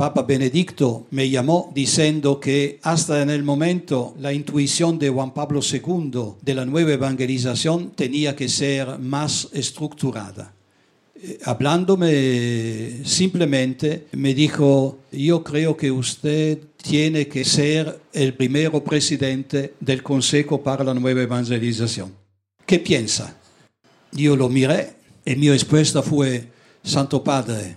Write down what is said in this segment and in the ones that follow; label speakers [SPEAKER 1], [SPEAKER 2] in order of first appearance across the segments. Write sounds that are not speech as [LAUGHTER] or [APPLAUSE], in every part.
[SPEAKER 1] Papa Benedicto me llamó diciendo que hasta en el momento la intuición de Juan Pablo II de la nueva evangelización tenía que ser más estructurada. Eh, hablándome simplemente, me dijo, yo creo que usted tiene que ser el primero presidente del Consejo para la Nueva Evangelización. ¿Qué piensa? Yo lo miré y mi respuesta fue, Santo Padre,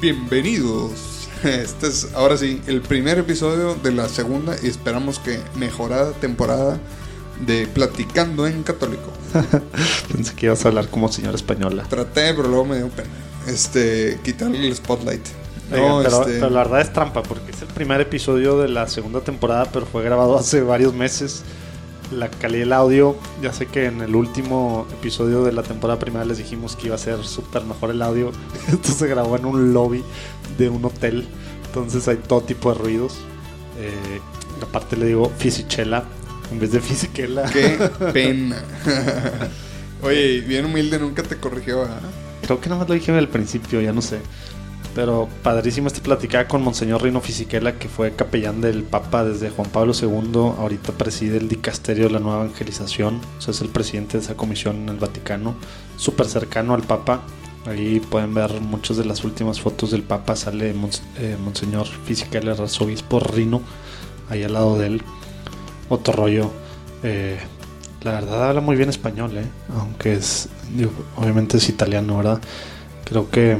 [SPEAKER 2] Bienvenidos. Este es ahora sí el primer episodio de la segunda y esperamos que mejorada temporada de Platicando en Católico. [LAUGHS]
[SPEAKER 3] Pensé que ibas a hablar como señora española.
[SPEAKER 2] Traté, pero luego me dio pena. Este, quitarle el spotlight.
[SPEAKER 3] Oigan,
[SPEAKER 2] No,
[SPEAKER 3] pero,
[SPEAKER 2] este,
[SPEAKER 3] pero la verdad es trampa porque es el primer episodio de la segunda temporada, pero fue grabado hace varios meses. La calidad del audio, ya sé que en el último episodio de la temporada primera les dijimos que iba a ser súper mejor el audio. [LAUGHS] Esto se grabó en un lobby de un hotel, entonces hay todo tipo de ruidos. Eh, aparte le digo fisichela en vez de fisiquela.
[SPEAKER 2] Qué [LAUGHS] pena. Oye, bien humilde, nunca te corrigió, ¿verdad?
[SPEAKER 3] Creo que nada más lo dije al principio, ya no sé. Pero padrísimo esta platicada con Monseñor Rino Fisichella, que fue capellán del Papa desde Juan Pablo II. Ahorita preside el dicasterio de la nueva evangelización. O sea, es el presidente de esa comisión en el Vaticano. Súper cercano al Papa. Ahí pueden ver muchas de las últimas fotos del Papa. Sale Mons- eh, Monseñor Fisichella, el arzobispo Rino, ahí al lado de él. Otro rollo. eh, la verdad habla muy bien español, ¿eh? aunque es, obviamente es italiano, ¿verdad? Creo que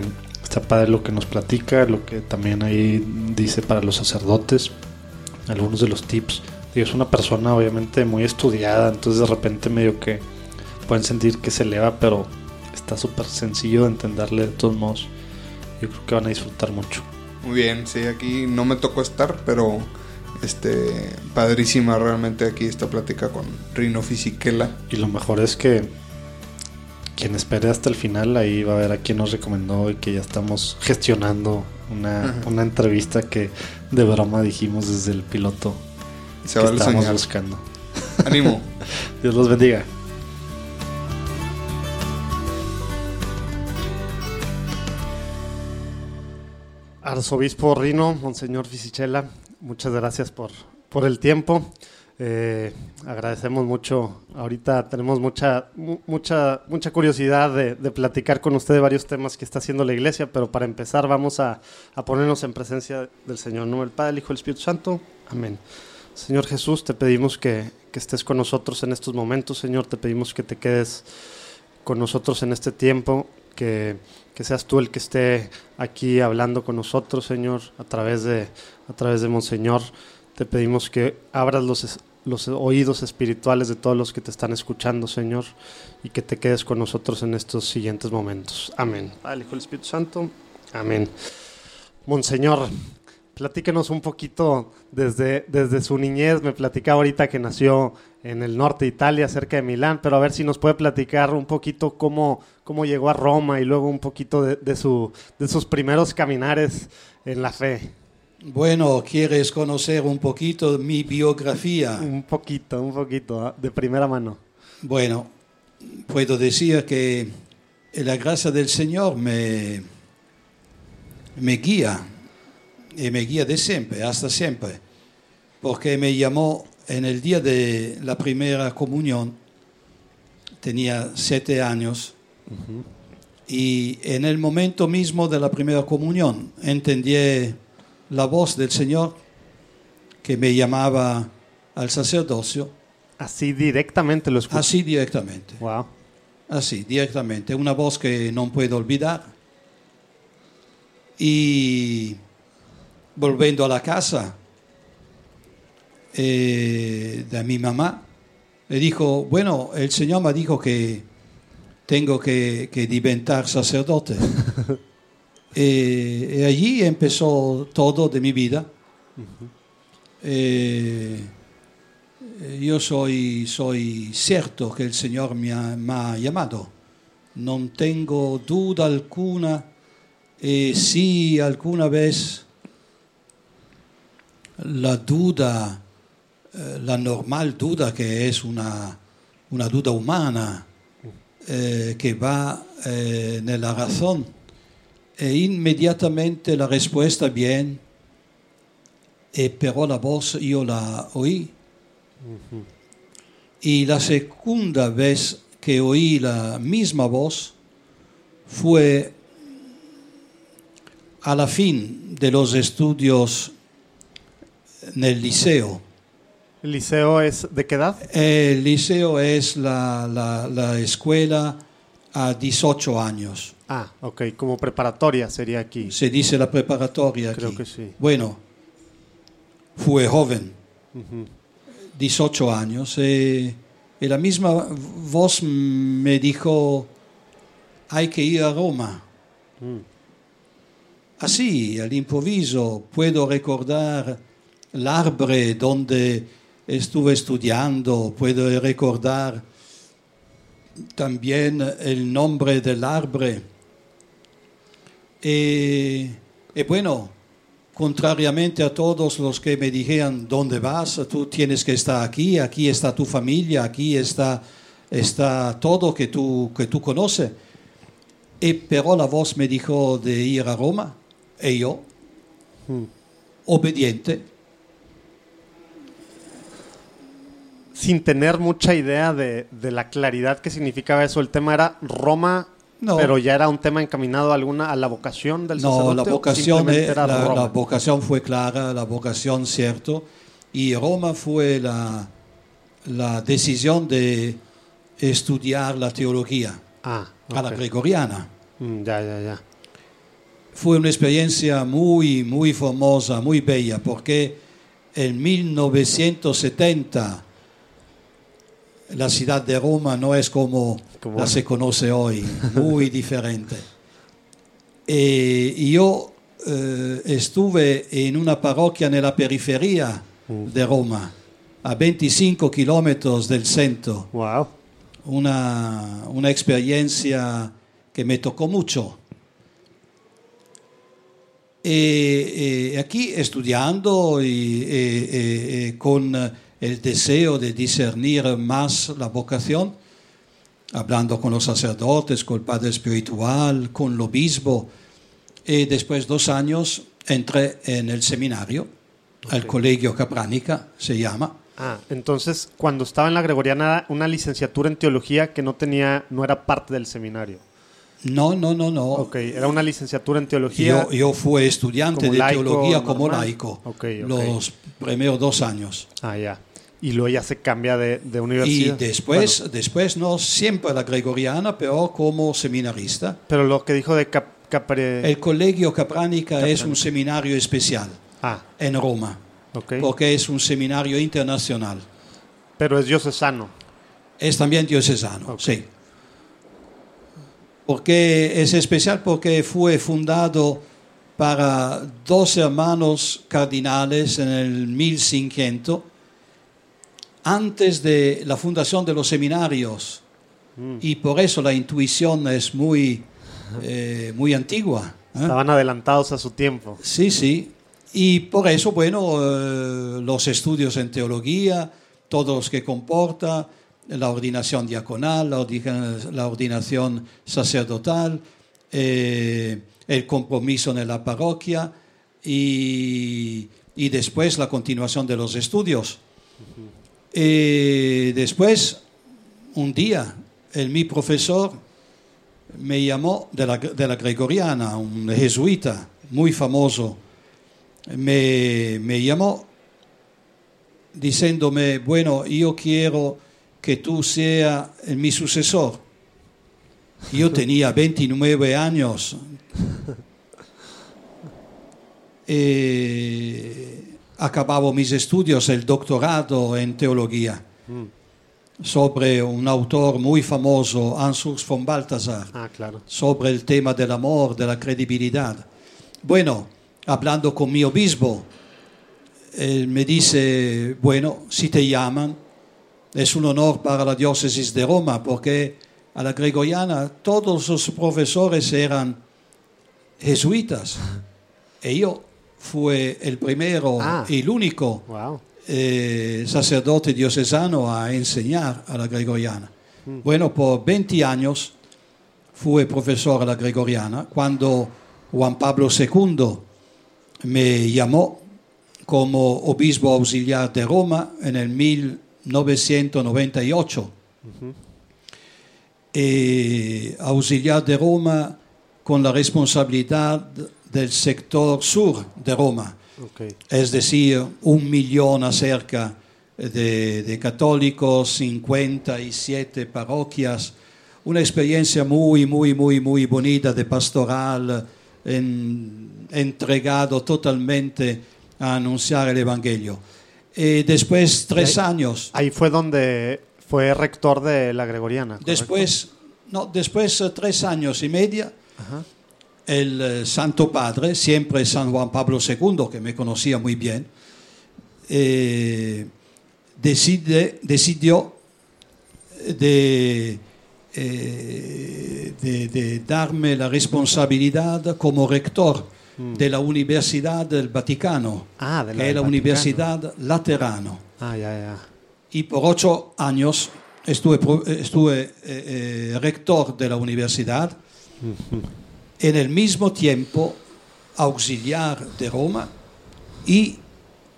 [SPEAKER 3] está padre lo que nos platica, lo que también ahí dice para los sacerdotes, algunos de los tips. Digo, es una persona obviamente muy estudiada, entonces de repente medio que pueden sentir que se eleva, pero está súper sencillo de entenderle de todos modos. Yo creo que van a disfrutar mucho.
[SPEAKER 2] Muy bien, sí, aquí no me tocó estar, pero este padrísima realmente aquí esta plática con Rino Fisichella.
[SPEAKER 3] Y lo mejor es que quien espere hasta el final, ahí va a ver a quién nos recomendó y que ya estamos gestionando una, una entrevista que de broma dijimos desde el piloto
[SPEAKER 2] Se
[SPEAKER 3] que
[SPEAKER 2] vale
[SPEAKER 3] estábamos
[SPEAKER 2] soñar.
[SPEAKER 3] buscando.
[SPEAKER 2] Ánimo. [LAUGHS]
[SPEAKER 3] Dios los bendiga. Arzobispo Rino, Monseñor Fisichella, muchas gracias por, por el tiempo. Eh, agradecemos mucho. Ahorita tenemos mucha, mu- mucha, mucha curiosidad de, platicar con usted de varios temas que está haciendo la iglesia, pero para empezar vamos a, a ponernos en presencia del Señor. Nombre del Padre, el Hijo el Espíritu Santo. Amén. Señor Jesús, te pedimos que, que estés con nosotros en estos momentos, Señor. Te pedimos que te quedes con nosotros en este tiempo, que, que seas tú el que esté aquí hablando con nosotros, Señor, a través de, a través de Monseñor. Te pedimos que abras los, los oídos espirituales de todos los que te están escuchando, Señor, y que te quedes con nosotros en estos siguientes momentos. Amén. Padre, Hijo y Espíritu Santo. Amén. Monseñor, platíquenos un poquito desde, desde su niñez. Me platicaba ahorita que nació en el norte de Italia, cerca de Milán, pero a ver si nos puede platicar un poquito cómo, cómo llegó a Roma y luego un poquito de, de su, de sus primeros caminares en la fe.
[SPEAKER 1] Bueno, ¿quieres conocer un poquito mi biografía?
[SPEAKER 3] Un poquito, un poquito, ¿ah? de primera mano.
[SPEAKER 1] Bueno, puedo decir que la gracia del Señor me, me guía, y me guía de siempre, hasta siempre, porque me llamó en el día de la primera comunión, tenía siete años, y en el momento mismo de la primera comunión entendí la voz del Señor que me llamaba al sacerdocio,
[SPEAKER 3] Así directamente lo escuché.
[SPEAKER 1] así directamente.
[SPEAKER 3] Wow.
[SPEAKER 1] Así, directamente. Una voz que no puedo olvidar. Y volviendo a la casa eh, de mi mamá, le dijo, bueno, el Señor me dijo que tengo que, que diventar sacerdote. [LAUGHS] E, e allí empezó todo de mi vida. Eh, yo soy, soy cierto que el Señor me ha, me ha llamado. No tengo duda alguna. E si alguna vez la duda, eh, la normal duda que es una, una duda umana, eh, che va eh, nella razón, e immediatamente la risposta viene, e però la voz io la oí. Y la segunda vez que oí la misma voz fue a la fin de los estudios en el liceo.
[SPEAKER 3] ¿El liceo es de qué edad?
[SPEAKER 1] El liceo es la, la- la escuela a 18 años.
[SPEAKER 3] Ah, ok, como preparatoria sería aquí.
[SPEAKER 1] Se dice la preparatoria
[SPEAKER 3] Creo
[SPEAKER 1] aquí.
[SPEAKER 3] que sí.
[SPEAKER 1] Bueno, fue joven,
[SPEAKER 3] Ujú.
[SPEAKER 1] 18 años, y, y la misma voz me dijo, hay que ir a Roma.
[SPEAKER 3] Mm.
[SPEAKER 1] Así, al improviso, puedo recordar el arbre donde estuve estudiando, puedo recordar también el nombre del arbre. Y, y bueno, contrariamente a todos los que me dijeron, ¿dónde vas? Tú tienes que estar aquí, aquí está tu familia, aquí está, está todo que tú, que tú conoces. Y pero la voz me dijo de ir a Roma, y yo,
[SPEAKER 3] Mm.
[SPEAKER 1] obediente,
[SPEAKER 3] Sin tener mucha idea de, de la claridad que significaba eso, el tema era Roma,
[SPEAKER 1] No.
[SPEAKER 3] pero ya era un tema encaminado a alguna a la vocación del
[SPEAKER 1] No,
[SPEAKER 3] sacerdote.
[SPEAKER 1] la
[SPEAKER 3] ¿o
[SPEAKER 1] vocación, la, la vocación fue clara, la vocación cierto, y Roma fue la, la decisión de estudiar la teología
[SPEAKER 3] Ah,
[SPEAKER 1] a la gregoriana.
[SPEAKER 3] Mm, ya, ya, ya.
[SPEAKER 1] Fue una experiencia muy, muy famosa, muy bella, porque en 1970 la ciudad de Roma no es como
[SPEAKER 3] Como-
[SPEAKER 1] la se conoce hoy, muy [LAUGHS] diferente. Y yo eh, estuve en una parroquia en la periferia de Roma, a 25 kilómetros del centro
[SPEAKER 3] Wow.
[SPEAKER 1] una, una experiencia que me tocó mucho. E, e aquí estudiando y, e, e, e con el deseo de discernir más la vocación, hablando con los sacerdotes, con el padre espiritual, con el obispo, y después de dos años entré en el seminario, al colegio Capránica se llama,
[SPEAKER 3] Ah, entonces cuando estaba en la Gregoriana una licenciatura en teología que no tenía, no era parte del seminario.
[SPEAKER 1] No, no, no, no.
[SPEAKER 3] Ok, era una licenciatura en teología.
[SPEAKER 1] Yo, yo fui estudiante de
[SPEAKER 3] laico
[SPEAKER 1] teología como laico
[SPEAKER 3] Ok, ok.
[SPEAKER 1] los primeros dos años.
[SPEAKER 3] Ah, ya. Y luego ya se cambia de, de
[SPEAKER 1] Y
[SPEAKER 3] universidad.
[SPEAKER 1] después,
[SPEAKER 3] Bueno,
[SPEAKER 1] después no siempre la gregoriana, pero como seminarista.
[SPEAKER 3] pero lo que dijo de Cap- Capre...
[SPEAKER 1] El colegio Capránica es un seminario especial
[SPEAKER 3] Ah,
[SPEAKER 1] en Roma,
[SPEAKER 3] ok.
[SPEAKER 1] porque es un seminario internacional.
[SPEAKER 3] Pero es diocesano.
[SPEAKER 1] Es también diocesano,
[SPEAKER 3] Ok.
[SPEAKER 1] sí. Porque es especial porque fue fundado para dos hermanos cardinales en el 1500, antes de la fundación de los seminarios. Y por eso la intuición es muy, eh, muy antigua. ¿eh?
[SPEAKER 3] Estaban adelantados a su tiempo.
[SPEAKER 1] Sí, sí. Y por eso, bueno, eh, los estudios en teología, todos los que comporta, la ordinación diaconal, la, ordina- la ordinación sacerdotal, eh, el compromiso en la parroquia y, y después la continuación de los estudios. Eh, después, un día, el, mi profesor me llamó de la, de la Gregoriana, un jesuita muy famoso, me, me llamó diciéndome, bueno, yo quiero que tú seas mi sucesor. Yo [LAUGHS] tenía 29 años. [LAUGHS] Eh, acababa mis estudios, el doctorado en teología. sobre un autor muy famoso, Ansurs von Balthasar,
[SPEAKER 3] Ah, claro.
[SPEAKER 1] sobre el tema del amor, de la credibilidad. Bueno, hablando con mi obispo, él me dice, bueno, si te llaman, es un honor para la diócesis de Roma, porque a la gregoriana todos los profesores eran jesuitas. E yo fui el primero
[SPEAKER 3] Ah.
[SPEAKER 1] y el único
[SPEAKER 3] Wow.
[SPEAKER 1] eh, sacerdote diocesano a enseñar a la gregoriana. Bueno, por 20 años fui profesor a la gregoriana. Cuando Juan Pablo II me llamó como obispo auxiliar de Roma en el 1998, eh, auxiliar de Roma con la responsabilidad del sector sur de Roma es decir, un millón acerca de, de católicos, 57 parroquias, una experiencia muy, muy, muy, muy bonita de pastoral, en- entregado totalmente a anunciar el Evangelio. Y después, tres
[SPEAKER 3] Ahí-
[SPEAKER 1] años,
[SPEAKER 3] Ahí fue donde fue rector de la Gregoriana. ¿correcto?
[SPEAKER 1] después, no, después eh, tres años y media,
[SPEAKER 3] Ajá.
[SPEAKER 1] El eh, Santo Padre, siempre San Juan Pablo II, que me conocía muy bien, eh, decide- decidió de, eh, de- de darme la responsabilidad como rector de la Universidad del Vaticano,
[SPEAKER 3] Ah, de la
[SPEAKER 1] que es la
[SPEAKER 3] Vaticano.
[SPEAKER 1] Universidad Laterano.
[SPEAKER 3] Ah, ya, ya.
[SPEAKER 1] Y por ocho años estuve, estuve eh, rector de la universidad, en el mismo tiempo auxiliar de Roma y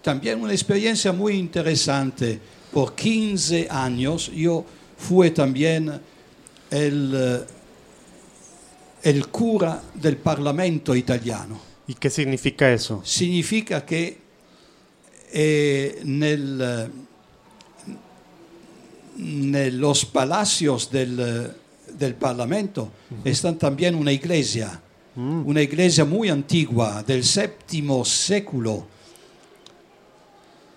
[SPEAKER 1] también una experiencia muy interesante. Por 15 años yo fui también el, eh, el cura del Parlamento italiano.
[SPEAKER 3] ¿Y qué significa eso?
[SPEAKER 1] Significa che eh, nel, los palacios del, del Parlamento están también una iglesia, una iglesia muy antigua del séptimo século.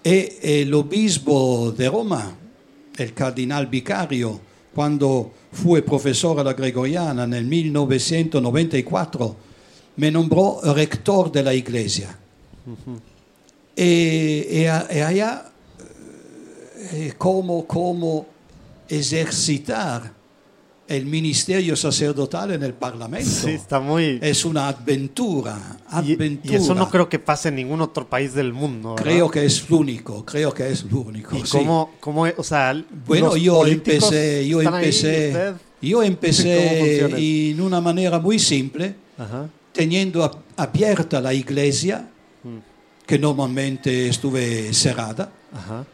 [SPEAKER 1] E el obispo de Roma, el cardinal vicario, quando fui professore alla Gregoriana nel 1994, me nombró rector de la iglesia. E, e a- e allá, eh, cómo ejercitar el ministerio sacerdotal en el Parlamento.
[SPEAKER 3] Sí, está muy...
[SPEAKER 1] Es una aventura, aventura.
[SPEAKER 3] y eso no creo que pase en ningún otro país del mundo. ¿verdad?
[SPEAKER 1] Creo que es único, creo que es único.
[SPEAKER 3] ¿Y
[SPEAKER 1] sí.
[SPEAKER 3] cómo, cómo, o sea,
[SPEAKER 1] Bueno, yo empecé, yo
[SPEAKER 3] ahí,
[SPEAKER 1] empecé,
[SPEAKER 3] usted-
[SPEAKER 1] yo
[SPEAKER 3] ¿Cómo
[SPEAKER 1] empecé en una manera muy simple,
[SPEAKER 3] Ajá.
[SPEAKER 1] teniendo ab- abierta la iglesia, que normalmente estuve cerrada,
[SPEAKER 3] Ajá.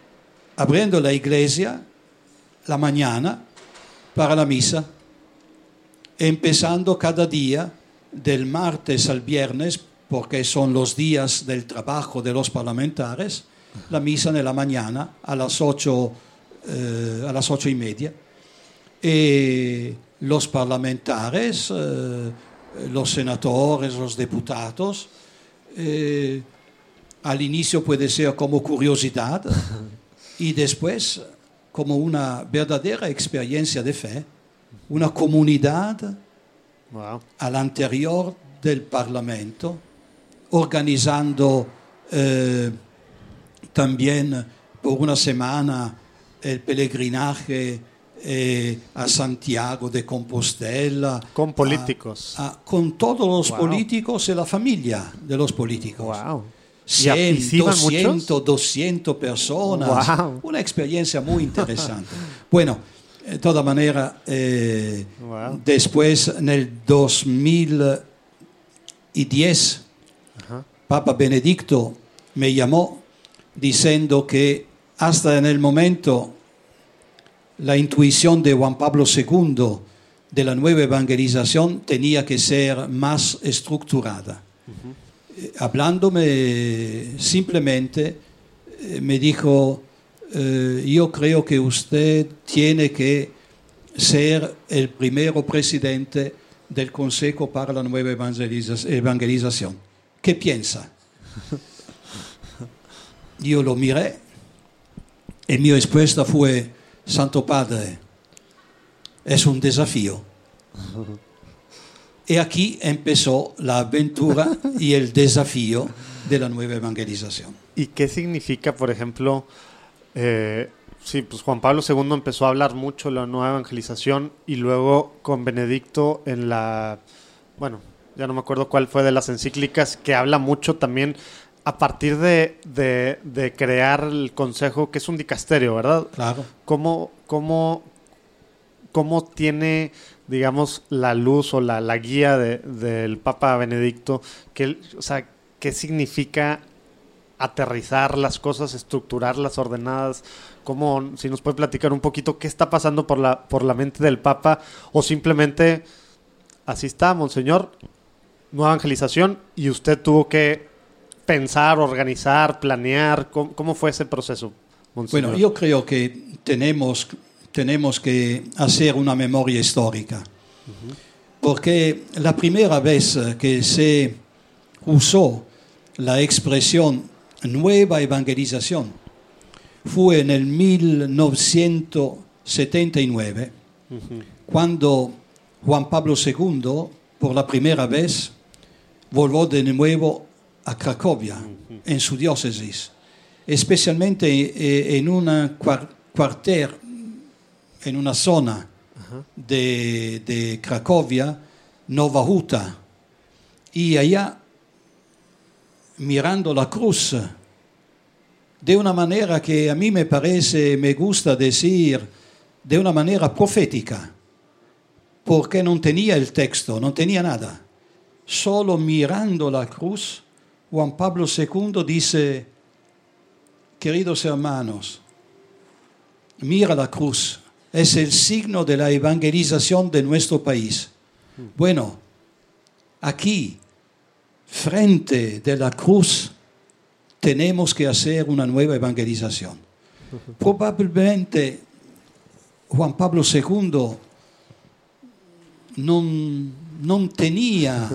[SPEAKER 1] abriendo la iglesia la mañana para la misa, empezando cada día del martes al viernes, porque son los días del trabajo de los parlamentares, la misa en la mañana a las ocho, eh, a las ocho y media. Y los parlamentares, eh, los senadores, los diputados, eh, al inicio puede ser como curiosidad y después como una verdadera experiencia de fe, una comunidad
[SPEAKER 3] Wow.
[SPEAKER 1] al interior del Parlamento, organizando eh, también por una semana el peregrinaje eh, a Santiago de Compostela.
[SPEAKER 3] Con
[SPEAKER 1] a-
[SPEAKER 3] políticos.
[SPEAKER 1] a- con todos los
[SPEAKER 3] Wow.
[SPEAKER 1] políticos y la familia de los políticos.
[SPEAKER 3] Wow. ¿Y a- y
[SPEAKER 1] 100,
[SPEAKER 3] sí iban
[SPEAKER 1] 200, 200 personas.
[SPEAKER 3] Wow.
[SPEAKER 1] Una experiencia muy interesante. [LAUGHS] bueno, de toda manera, eh,
[SPEAKER 3] Wow.
[SPEAKER 1] después en el 2010,
[SPEAKER 3] Ajá.
[SPEAKER 1] Papa Benedicto me llamó diciendo que hasta en el momento la intuición de Juan Pablo II de la nueva evangelización tenía que ser más estructurada. Hablándome simplemente, eh, me dijo, eh, yo creo que usted tiene que ser el primero presidente del Consejo para la Nueva Evangeliza- Evangelización. ¿Qué piensa? [LAUGHS] Yo lo miré y mi respuesta fue, Santo Padre, es un desafío. Y aquí empezó la aventura y el desafío de la nueva evangelización.
[SPEAKER 3] ¿Y qué significa, por ejemplo, eh, sí, pues Juan Pablo II empezó a hablar mucho de la nueva evangelización y luego con Benedicto en la, bueno, ya no me acuerdo cuál fue de las encíclicas, que habla mucho también a partir de, de- de crear el consejo, que es un dicasterio, ¿verdad?
[SPEAKER 1] Claro.
[SPEAKER 3] ¿Cómo, cómo, cómo tiene, digamos, la luz o la, la guía de- del Papa Benedicto? Que, él- o sea, ¿qué significa aterrizar las cosas, estructurarlas ordenadas? ¿Cómo, si nos puede platicar un poquito qué está pasando por la, por la mente del Papa? O simplemente, así está, Monseñor, nueva evangelización y usted tuvo que pensar, organizar, planear. ¿Cómo, cómo fue ese proceso, Monseñor?
[SPEAKER 1] Bueno, yo creo que tenemos, tenemos que hacer una memoria histórica, porque la primera vez que se usó la expresión nueva evangelización fue en el 1979, cuando Juan Pablo II, por la primera vez, volvió de nuevo a Cracovia, en su diócesis, especialmente eh, en cuar- cuartel, en una zona de, de Cracovia, Nova Huta, y allá, mirando la cruz, de una manera que a mí me parece, me gusta decir, de una manera profética, porque no tenía el texto, no tenía nada. Solo mirando la cruz, Juan Pablo II dice, queridos hermanos, mira la cruz, es el signo de la evangelización de nuestro país. Bueno, aquí, frente de la cruz, tenemos que hacer una nueva evangelización. Probablemente Juan Pablo II no, tenía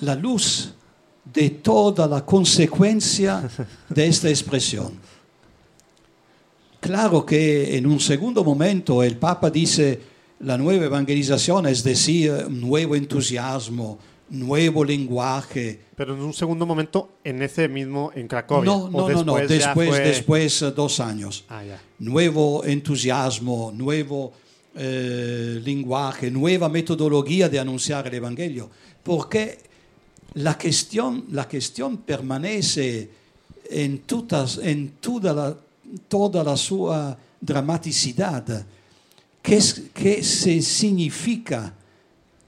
[SPEAKER 1] la luz de toda la consecuencia de esta expresión. Claro que en un segundo momento el Papa dice la nueva evangelización, es decir, nuevo entusiasmo, nuevo lenguaje,
[SPEAKER 3] Pero en un segundo momento, en ese mismo, en Cracovia.
[SPEAKER 1] no,
[SPEAKER 3] ¿o
[SPEAKER 1] no, no, no, después,
[SPEAKER 3] fue-
[SPEAKER 1] después eh, dos años.
[SPEAKER 3] Ah, ya.
[SPEAKER 1] Nuevo entusiasmo, nuevo eh, lenguaje, nueva metodología de anunciar el Evangelio. Porque la cuestión, la cuestión permanece en, tutas, en toda, la, toda la sua dramaticidad. ¿Qué, se significa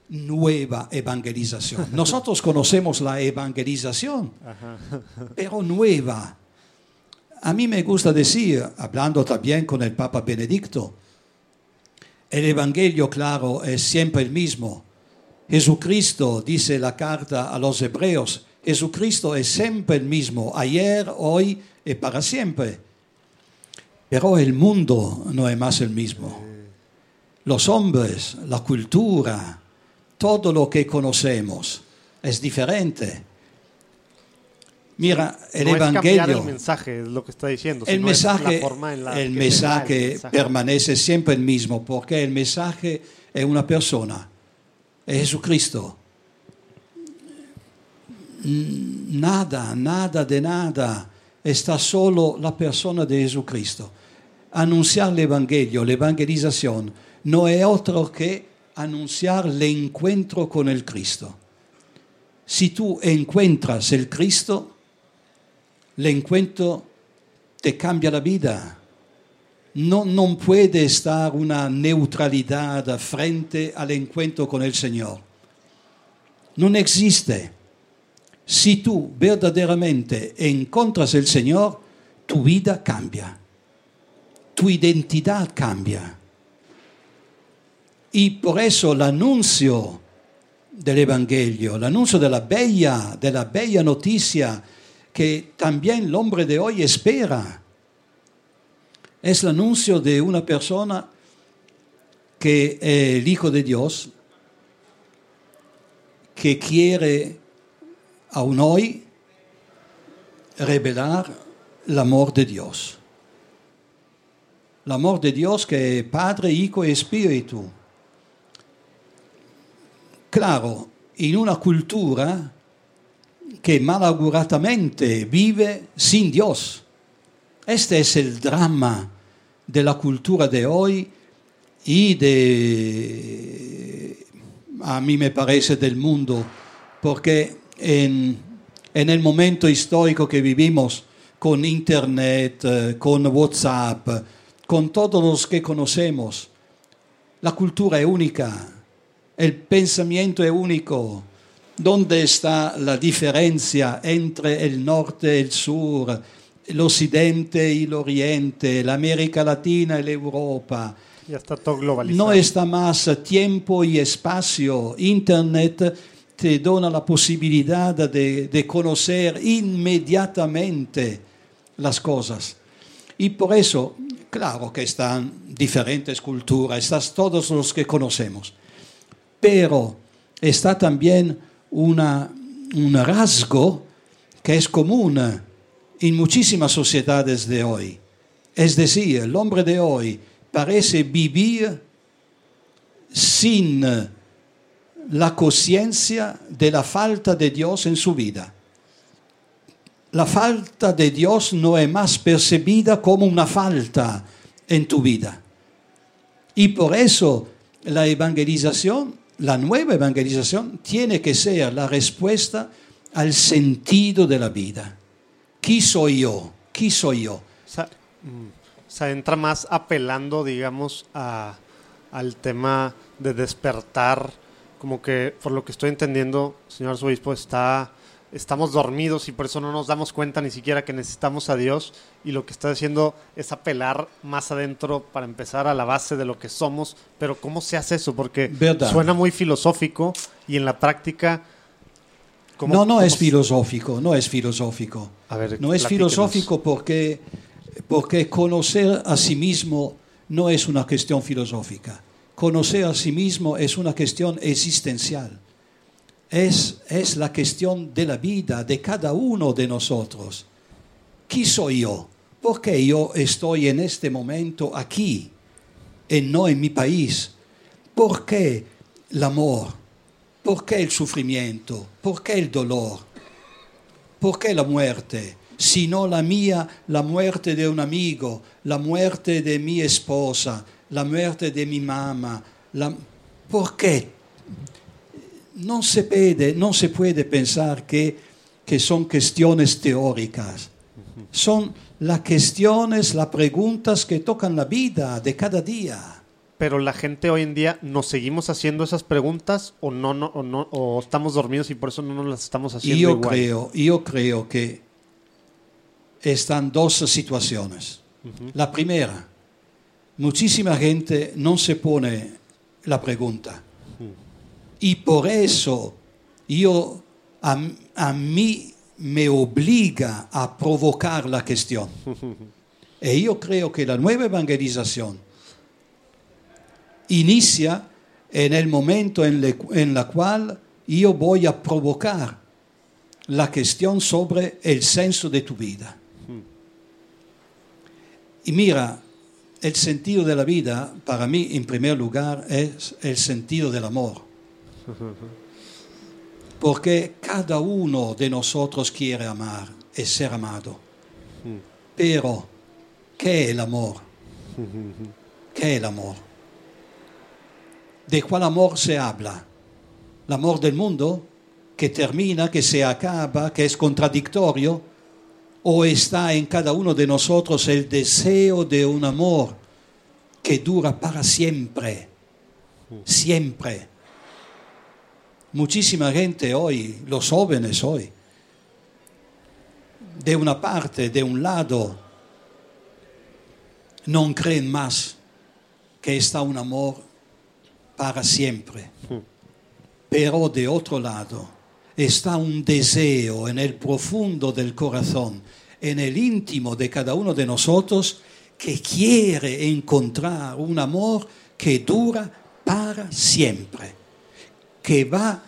[SPEAKER 1] nueva evangelización? [LAUGHS] Nosotros conocemos la evangelización, pero nueva. A mí me gusta decir, hablando también con el Papa Benedicto, el Evangelio, claro, es siempre el mismo. Jesucristo, dice la carta a los hebreos, Jesucristo es siempre el mismo, ayer, hoy y para siempre. Pero el mundo no es más el mismo. Los hombres, la cultura, todo lo que conocemos es diferente. Mira, el
[SPEAKER 3] no es cambiar
[SPEAKER 1] Evangelio...
[SPEAKER 3] el mensaje, es lo que está diciendo.
[SPEAKER 1] El mensaje,
[SPEAKER 3] la
[SPEAKER 1] el mensaje permanece siempre el mismo, porque el mensaje es una persona, es Jesucristo. Nada, nada de nada, está solo la persona de Jesucristo. Anunciar el Evangelio, la evangelización, no es otro que anunciar el encuentro con el Cristo. Si tú encuentras el Cristo, el encuentro te cambia la vida. No, no puede estar una neutralidad frente al encuentro con el Señor. No existe. Si tú verdaderamente encuentras el Señor, tu vida cambia. Tu identidad cambia. Y por eso el anuncio del Evangelio, el anuncio de la bella, de la bella noticia que también el hombre de hoy espera, es el anuncio de una persona que es el Hijo de Dios, que quiere aún hoy revelar el amor de Dios. L'amor de Dios que es Padre, Hijo y Espíritu. Claro, in una cultura que malauguratamente vive sin Dios. Este es el drama de la cultura de hoy y de, a mí me parece, del mundo, porque en, en el momento histórico que vivimos, con Internet, eh, con WhatsApp, con todos los que conocemos, la cultura es única, el pensamiento es único. ¿Dónde está la diferencia entre el norte y el sur, el occidente y el oriente, la América Latina y la Europa?
[SPEAKER 3] Ya está todo globalizado.
[SPEAKER 1] No está más tiempo y espacio. Internet te da la posibilidad de, de conocer inmediatamente las cosas. Y por eso, claro que están diferentes culturas, están todos los que conocemos. Pero está también una, un rasgo que es común en muchísimas sociedades de hoy. Es decir, el hombre de hoy parece vivir sin la conciencia de la falta de Dios en su vida. La falta de Dios no es más percibida como una falta en tu vida. Y por eso la evangelización, la nueva evangelización, tiene que ser la respuesta al sentido de la vida. ¿Quién soy yo? ¿Quién soy yo?
[SPEAKER 3] Mm, o sea, entra más apelando, digamos, a, al tema de despertar, como que, por lo que estoy entendiendo, señor obispo, está, estamos dormidos y por eso no nos damos cuenta ni siquiera que necesitamos a Dios y lo que está haciendo es apelar más adentro para empezar a la base de lo que somos, pero ¿cómo se hace eso? Porque
[SPEAKER 1] Verdad.
[SPEAKER 3] suena muy filosófico y en la práctica... ¿cómo-
[SPEAKER 1] no, no
[SPEAKER 3] cómo
[SPEAKER 1] es
[SPEAKER 3] se-
[SPEAKER 1] filosófico, no es filosófico.
[SPEAKER 3] A ver,
[SPEAKER 1] no es filosófico porque, porque conocer a sí mismo no es una cuestión filosófica. Conocer a sí mismo es una cuestión existencial. Es, es la cuestión de la vida de cada uno de nosotros. ¿Quién soy yo? ¿Por qué yo estoy en este momento aquí y no en mi país? ¿Por qué el amor? ¿Por qué el sufrimiento? ¿Por qué el dolor? ¿Por qué la muerte? Si no la mía, la muerte de un amigo, la muerte de mi esposa, la muerte de mi mamá. la- ¿Por qué? No se puede, no se puede pensar que, que son cuestiones teóricas. Son las cuestiones, las preguntas que tocan la vida de cada día.
[SPEAKER 3] Pero la gente hoy en día nos seguimos haciendo esas preguntas o no, no, o no, o estamos dormidos y por eso no nos las estamos haciendo
[SPEAKER 1] yo
[SPEAKER 3] igual.
[SPEAKER 1] creo, yo creo que están dos situaciones. La primera, muchísima gente no se pone la pregunta. Y por eso yo, a, mí me obliga a provocar la cuestión. Y yo creo que la nueva evangelización inicia en el momento en, le- la cual yo voy a provocar la cuestión sobre el senso de tu vida. Y mira, el sentido de la vida, para mí, en primer lugar, es el sentido del amor. [LAUGHS] Porque cada uno de nosotros quiere amar y ser amado. Pero, ¿qué es el amor? ¿Qué es el amor? ¿De cuál amor se habla? ¿El amor del mundo que termina, que se acaba, que es contradictorio? ¿O está en cada uno de nosotros el deseo de un amor que dura para siempre? Siempre. Muchísima gente hoy, los jóvenes hoy, de una parte, de un lado, no creen más que está un amor para siempre. Pero de otro lado está un deseo en el profundo del corazón, en el íntimo de cada uno de nosotros, que quiere encontrar un amor que dura para siempre, que va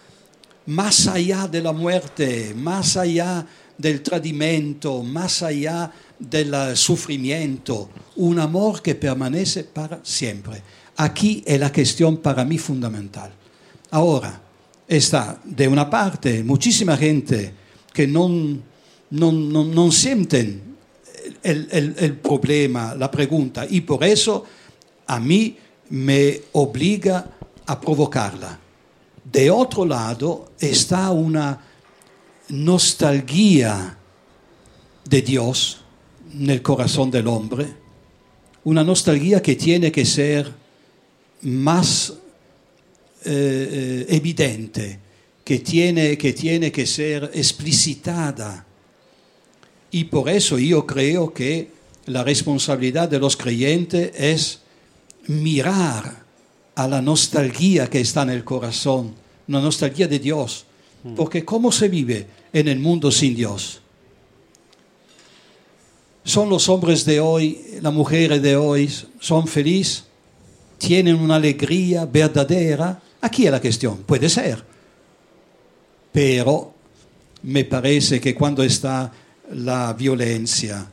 [SPEAKER 1] más allá de la muerte, más allá del tradimento, más allá del sufrimiento, un amor que permanece para siempre. Aquí es la cuestión para mí fundamental. Ahora, está de una parte muchísima gente que no, no, no, no sienten el, problema, la pregunta, y por eso a mí me obliga a provocarla. De otro lado está una nostalgia de Dios en el corazón del hombre, una nostalgia que tiene que ser más eh, evidente, que tiene, que tiene que ser explicitada. Y por eso yo creo que la responsabilidad de los creyentes es mirar a la nostalgia que está en el corazón, una nostalgia de Dios. Porque ¿cómo se vive en el mundo sin Dios? ¿Son los hombres de hoy, las mujeres de hoy, son felices? ¿Tienen una alegría verdadera? Aquí es la cuestión. Puede ser. Pero me parece que cuando está la violencia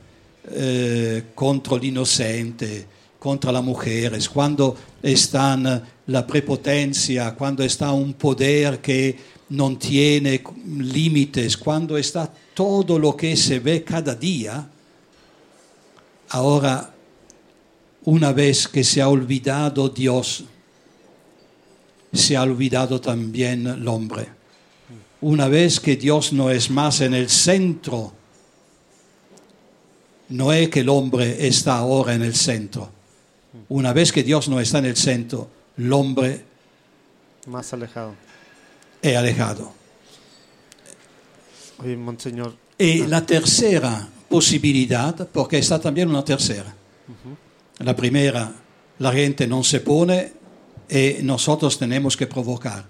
[SPEAKER 1] eh, contra el inocente, contra las mujeres, cuando está la prepotencia, cuando está un poder que no tiene límites, cuando está todo lo que se ve cada día, ahora, una vez que se ha olvidado Dios, se ha olvidado también el hombre. Una vez que Dios no es más en el centro, no es que el hombre está ahora en el centro. Una vez que Dios no está en el centro, el hombre
[SPEAKER 3] más alejado.
[SPEAKER 1] Es alejado.
[SPEAKER 3] Oye, Monseñor.
[SPEAKER 1] Y la tercera posibilidad, porque está también una tercera. La primera, la gente no se pone y nosotros tenemos que provocar.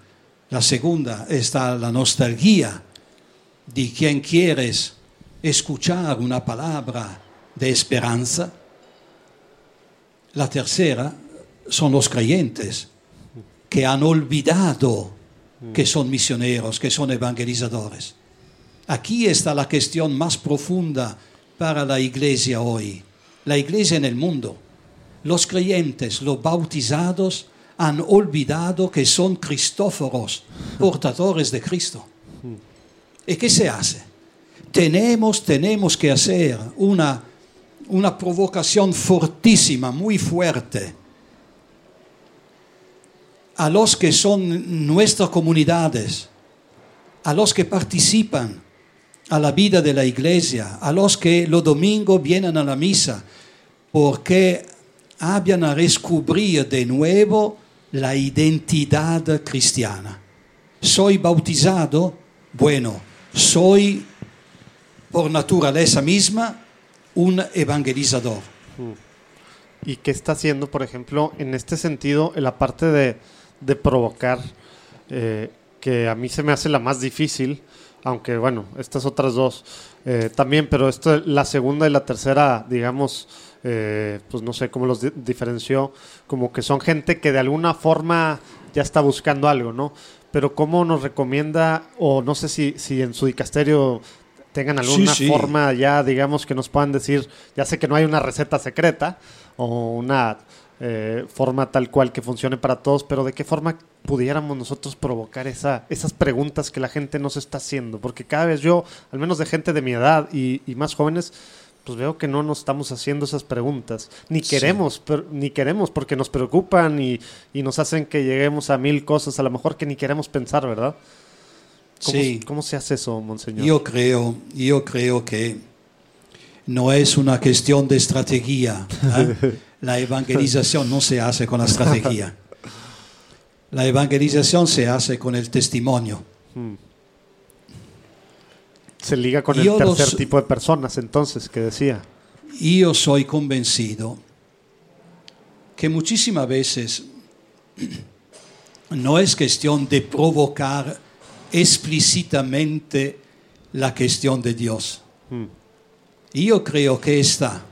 [SPEAKER 1] La segunda está la nostalgia de quien quieres escuchar una palabra de esperanza. La tercera son los creyentes que han olvidado que son misioneros, que son evangelizadores. Aquí está la cuestión más profunda para la iglesia hoy, la iglesia en el mundo. Los creyentes, los bautizados, han olvidado que son cristóforos, portadores de Cristo. ¿Y qué se hace? Tenemos, tenemos que hacer una, una provocación fortísima, muy fuerte, a los que son nuestras comunidades, a los que participan a la vida de la iglesia, a los que los domingos vienen a la misa, porque habían a descubrir de nuevo la identidad cristiana. Soy bautizado, bueno, soy por naturaleza misma un evangelizador.
[SPEAKER 3] ¿Y qué está haciendo, por ejemplo, en este sentido, en la parte de, de provocar, eh, que a mí se me hace la más difícil, aunque bueno, estas otras dos eh, también, pero esto, la segunda y la tercera, digamos, eh, pues no sé cómo los diferenció, como que son gente que de alguna forma ya está buscando algo, ¿no? Pero cómo nos recomienda, o no sé si, si en su dicasterio tengan alguna
[SPEAKER 1] Sí, sí.
[SPEAKER 3] forma ya, digamos, que nos puedan decir, ya sé que no hay una receta secreta o una eh, forma tal cual que funcione para todos, pero de qué forma pudiéramos nosotros provocar esa, esas preguntas que la gente nos está haciendo, porque cada vez yo, al menos de gente de mi edad y, y más jóvenes, pues veo que no nos estamos haciendo esas preguntas, ni
[SPEAKER 1] Sí.
[SPEAKER 3] queremos, per- ni queremos porque nos preocupan y, y nos hacen que lleguemos a mil cosas, a lo mejor que ni queremos pensar, ¿verdad? ¿Cómo,
[SPEAKER 1] Sí.
[SPEAKER 3] ¿Cómo se hace eso, monseñor?
[SPEAKER 1] Yo creo, yo creo que no es una cuestión de estrategia. ¿eh? [LAUGHS] La evangelización no se hace con la estrategia. La evangelización se hace con el testimonio.
[SPEAKER 3] Se liga con
[SPEAKER 1] Yo
[SPEAKER 3] el tercer
[SPEAKER 1] los-
[SPEAKER 3] tipo de personas, entonces, que decía.
[SPEAKER 1] Yo soy convencido que muchísimas veces [CLEARS THROAT] no es cuestión de provocar explícitamente la cuestión de Dios. Yo creo que está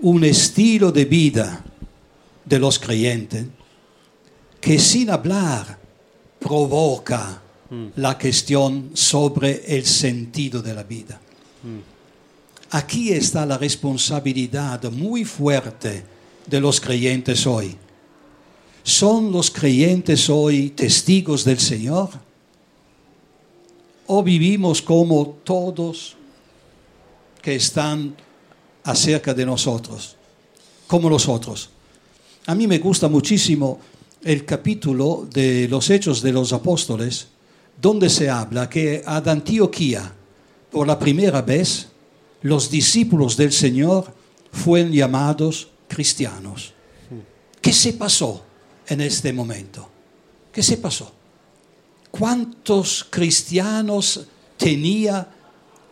[SPEAKER 1] un estilo de vida de los creyentes que sin hablar provoca la cuestión sobre el sentido de la vida. Aquí está la responsabilidad muy fuerte de los creyentes hoy. ¿Son los creyentes hoy testigos del Señor? ¿O vivimos como todos que están acerca de nosotros, como los otros? A mí me gusta muchísimo el capítulo de los Hechos de los Apóstoles, donde se habla que ad Antioquía, por la primera vez, los discípulos del Señor fueron llamados cristianos. ¿Qué se pasó en este momento? ¿Qué se pasó? ¿Cuántos cristianos tenía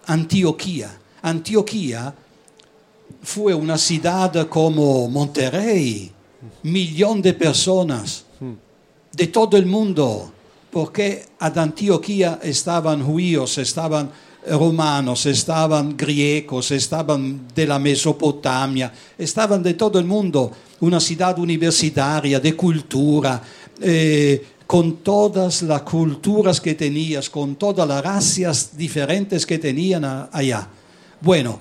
[SPEAKER 1] Antioquía? Antioquía fue una ciudad como Monterrey, millón de personas de todo el mundo, porque ad Antioquía estaban judíos, estaban romanos, estaban griegos, estaban de la Mesopotamia, estaban de todo el mundo, una ciudad universitaria de cultura, eh, con todas las culturas que tenías, con todas las razas diferentes que tenían allá. Bueno,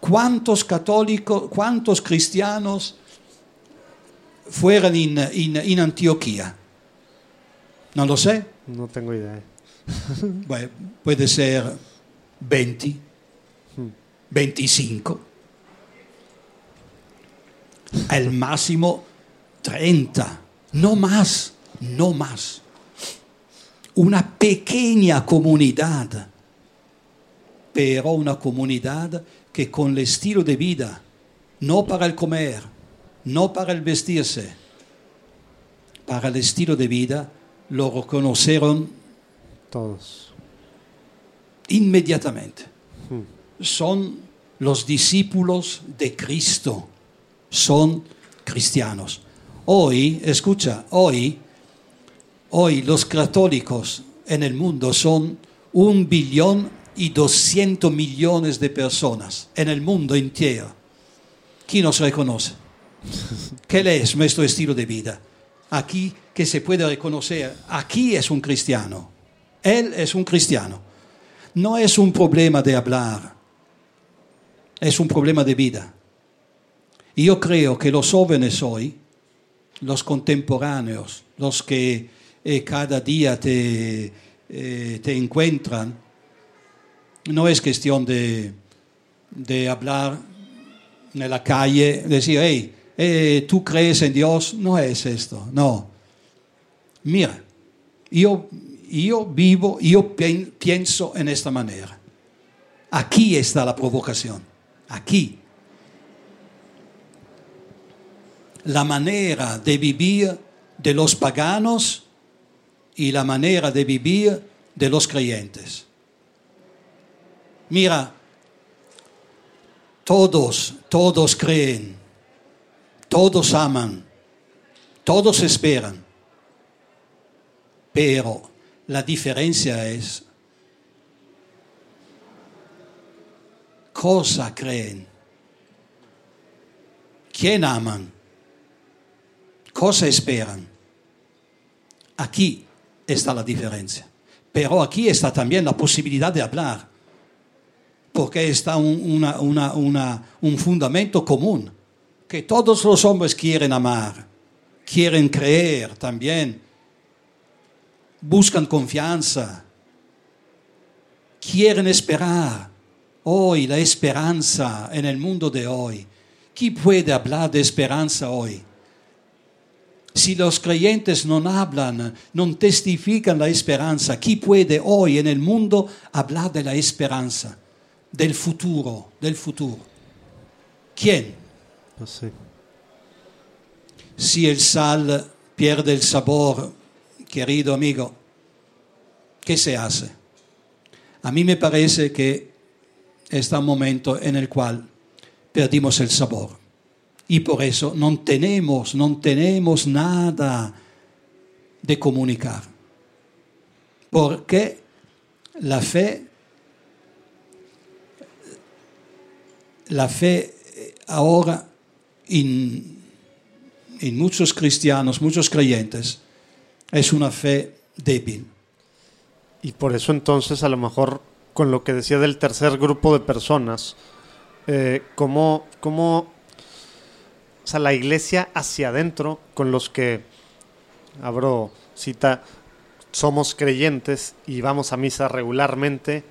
[SPEAKER 1] ¿cuántos católicos, cuántos cristianos fueron en, en- en Antioquía? No lo sé.
[SPEAKER 3] No tengo idea. [LAUGHS]
[SPEAKER 1] Bueno, puede ser 20, 25, al máximo 30, no más, no más. Una pequeña comunidad, pero una comunidad que con el estilo de vida, no para el comer, no para el vestirse, para el estilo de vida, lo reconocieron
[SPEAKER 3] Todos.
[SPEAKER 1] inmediatamente. Son los discípulos de Cristo, son cristianos. Hoy, escucha, hoy, hoy los católicos en el mundo son un billón y doscientos millones de personas en el mundo entero. ¿Quién nos reconoce? [LAUGHS] ¿Qué es nuestro estilo de vida? Aquí que se puede reconocer, aquí es un cristiano. Él es un cristiano. No es un problema de hablar, es un problema de vida. Y yo creo que los jóvenes hoy, los contemporáneos, los que eh, cada día te, eh, te encuentran, no es cuestión de, de hablar en la calle, decir, hey, eh, tú crees en Dios, no es esto, no. Mira, yo, yo vivo, yo pienso en esta manera. Aquí está la provocación, aquí. La manera de vivir de los paganos y la manera de vivir de los creyentes. Mira, todos, todos creen, todos aman, todos esperan, pero la diferencia es cosa creen, quién aman, cosa esperan. Aquí está la diferencia. Pero aquí está también la posibilidad de hablar, porque está un, una- una- una- un fundamento común, que todos los hombres quieren amar, quieren creer también, buscan confianza, quieren esperar. Hoy la esperanza en el mundo de hoy. ¿Quién puede hablar de esperanza hoy? Si los creyentes no hablan, no testifican la esperanza, ¿quién puede hoy en el mundo hablar de la esperanza, del futuro, del futuro? ¿Quién?
[SPEAKER 3] Pues sí.
[SPEAKER 1] Si el sal pierde el sabor, querido amigo, ¿qué se hace? A mí me parece que está un momento en el cual perdimos el sabor. Y por eso no tenemos, no tenemos nada de comunicar. Porque la fe, la fe eh, ahora en, en muchos cristianos, muchos creyentes, es una fe débil.
[SPEAKER 3] Y por eso entonces a lo mejor con lo que decía del tercer grupo de personas, eh, cómo, o sea, la iglesia hacia adentro, con los que, abro cita, somos creyentes y vamos a misa regularmente,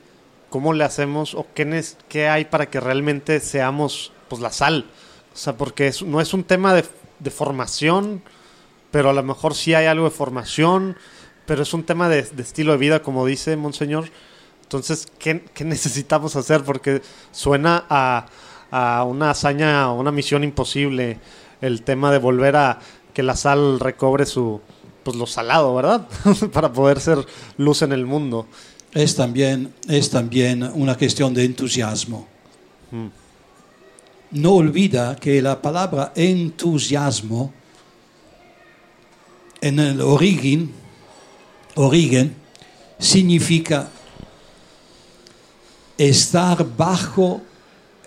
[SPEAKER 3] ¿cómo le hacemos o qué, qué hay para que realmente seamos pues la sal? O sea, porque es- no es un tema de, de formación, pero a lo mejor sí hay algo de formación, pero es un tema de, de estilo de vida, como dice Monseñor. Entonces, ¿qué, qué necesitamos hacer? Porque suena a, a una hazaña, una misión imposible, el tema de volver a que la sal recobre su, pues lo salado, ¿verdad? [LAUGHS] Para poder ser luz en el mundo.
[SPEAKER 1] Es también, es también una cuestión de entusiasmo. No olvida que la palabra entusiasmo en el origen, origen significa estar bajo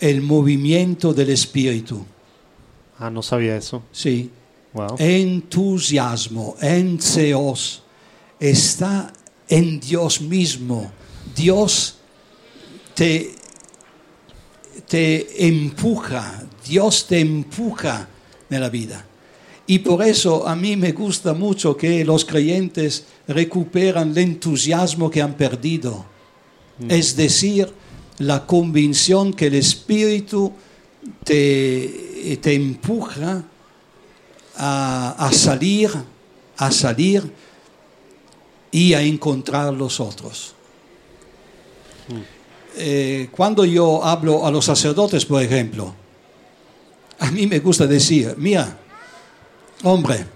[SPEAKER 1] el movimiento del espíritu.
[SPEAKER 3] Ah, no sabía eso.
[SPEAKER 1] Sí,
[SPEAKER 3] Wow.
[SPEAKER 1] entusiasmo, enseos, está en Dios mismo. Dios te, te empuja, Dios te empuja en la vida. Y por eso a mí me gusta mucho que los creyentes recuperan el entusiasmo que han perdido. Es decir, la convicción que el Espíritu te, te empuja a, a salir, a salir y a encontrar los otros. Eh, cuando yo hablo a los sacerdotes, por ejemplo, a mí me gusta decir, mira, hombre,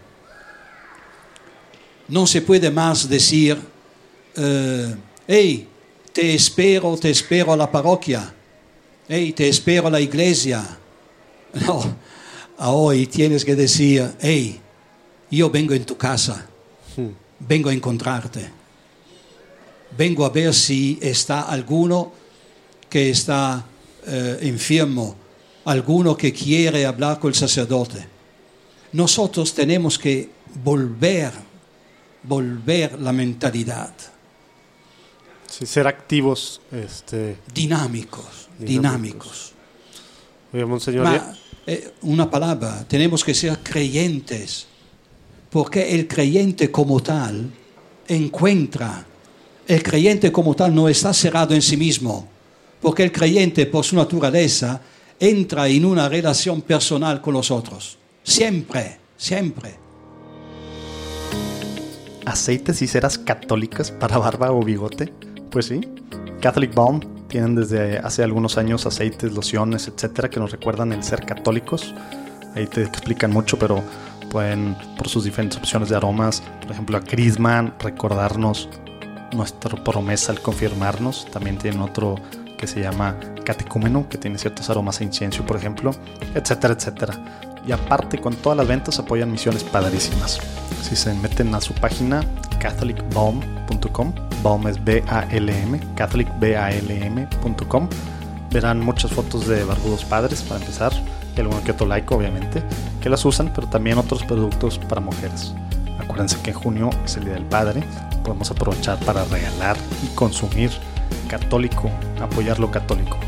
[SPEAKER 1] no se puede más decir, eh, hey, te espero, te espero a la parroquia, hey, te espero a la iglesia. [LAUGHS] No, a hoy tienes que decir, hey, yo vengo en tu casa, vengo a encontrarte, vengo a ver si está alguno que está eh, enfermo, alguno que quiere hablar con el sacerdote. Nosotros tenemos que volver, volver la mentalidad,
[SPEAKER 3] Sí, ser activos. Este,
[SPEAKER 1] dinámicos,
[SPEAKER 3] Dinámicos.
[SPEAKER 1] dinámicos.
[SPEAKER 3] oye, Monseñor,
[SPEAKER 1] Ma, eh, una palabra, tenemos que ser creyentes, porque el creyente como tal encuentra, el creyente como tal no está cerrado en sí mismo, porque el creyente por su naturaleza entra en una relación personal con los otros, siempre, siempre.
[SPEAKER 4] aceites y ceras católicas para barba o bigote? Pues sí. Catholic Balm tienen desde hace algunos años aceites, lociones, etcétera, que nos recuerdan el ser católicos. Ahí te explican mucho, pero pueden, por sus diferentes opciones de aromas, por ejemplo, a Crisman, recordarnos nuestra promesa al confirmarnos. También tienen otro que se llama catecúmeno, que tiene ciertos aromas a incienso, por ejemplo, etcétera, etcétera. Y aparte, con todas las ventas apoyan misiones padrísimas. Si se meten a su página catholicbalm.com, balm es B-A-L-M, catholicbalm.com, verán muchas fotos de barbudos padres para empezar, y alguno que obviamente, que las usan, pero también otros productos para mujeres. Acuérdense que en junio es el Día del Padre, podemos aprovechar para regalar y consumir católico, apoyar lo católico.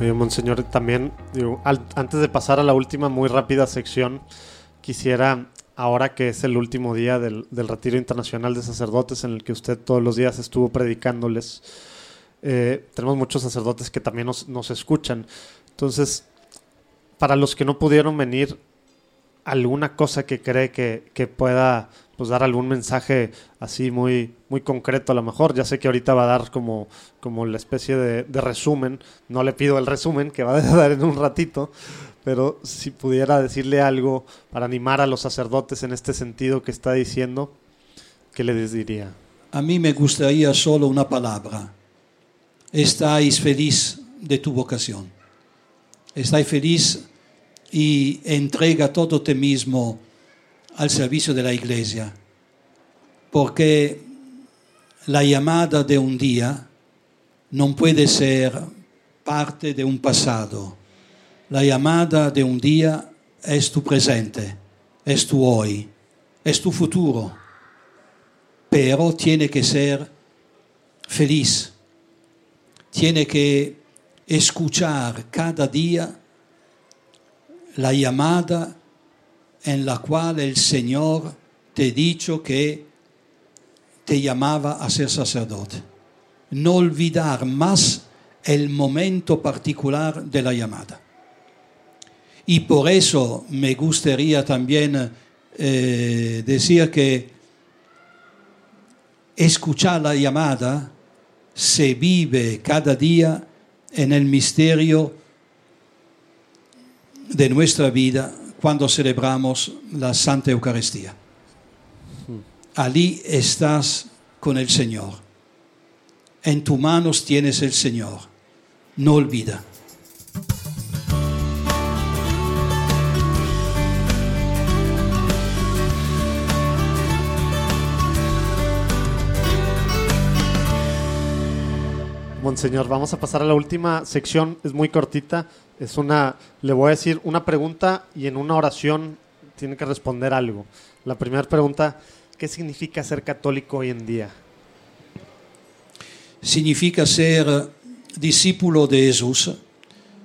[SPEAKER 3] Oye, Monseñor, también, digo, antes de pasar a la última muy rápida sección, quisiera, ahora que es el último día del, del Retiro Internacional de Sacerdotes, en el que usted todos los días estuvo predicándoles, eh, tenemos muchos sacerdotes que también nos, nos escuchan. Entonces, para los que no pudieron venir, alguna cosa que cree que, que pueda pues, dar algún mensaje así muy, muy concreto a lo mejor. Ya sé que ahorita va a dar como, como la especie de, de resumen. No le pido el resumen que va a [LAUGHS] dar en un ratito, pero si pudiera decirle algo para animar a los sacerdotes en este sentido que está diciendo, ¿qué les diría?
[SPEAKER 1] A mí me gustaría solo una palabra. Estáis feliz de tu vocación. Estáis feliz y entrega todo ti mismo al servicio de la iglesia. Porque la llamada de un día no puede ser parte de un pasado, La llamada de un día es tu presente, es tu hoy, es tu futuro, pero tiene que ser feliz, tiene que escuchar cada día la llamada en la cual el Señor te dicho que te llamaba a ser sacerdote. No olvidar más el momento particular de la llamada. Y por eso me gustaría también eh, decir que escuchar la llamada se vive cada día en el misterio de nuestra vida cuando celebramos la Santa Eucaristía. Allí estás con el Señor. En tus manos tienes el Señor. No olvida.
[SPEAKER 3] Monseñor, vamos a pasar a la última sección, es muy cortita, es una, le voy a decir una pregunta y en una oración tiene que responder algo. La primera pregunta, ¿qué significa ser católico hoy en día?
[SPEAKER 1] Significa ser discípulo de Jesús,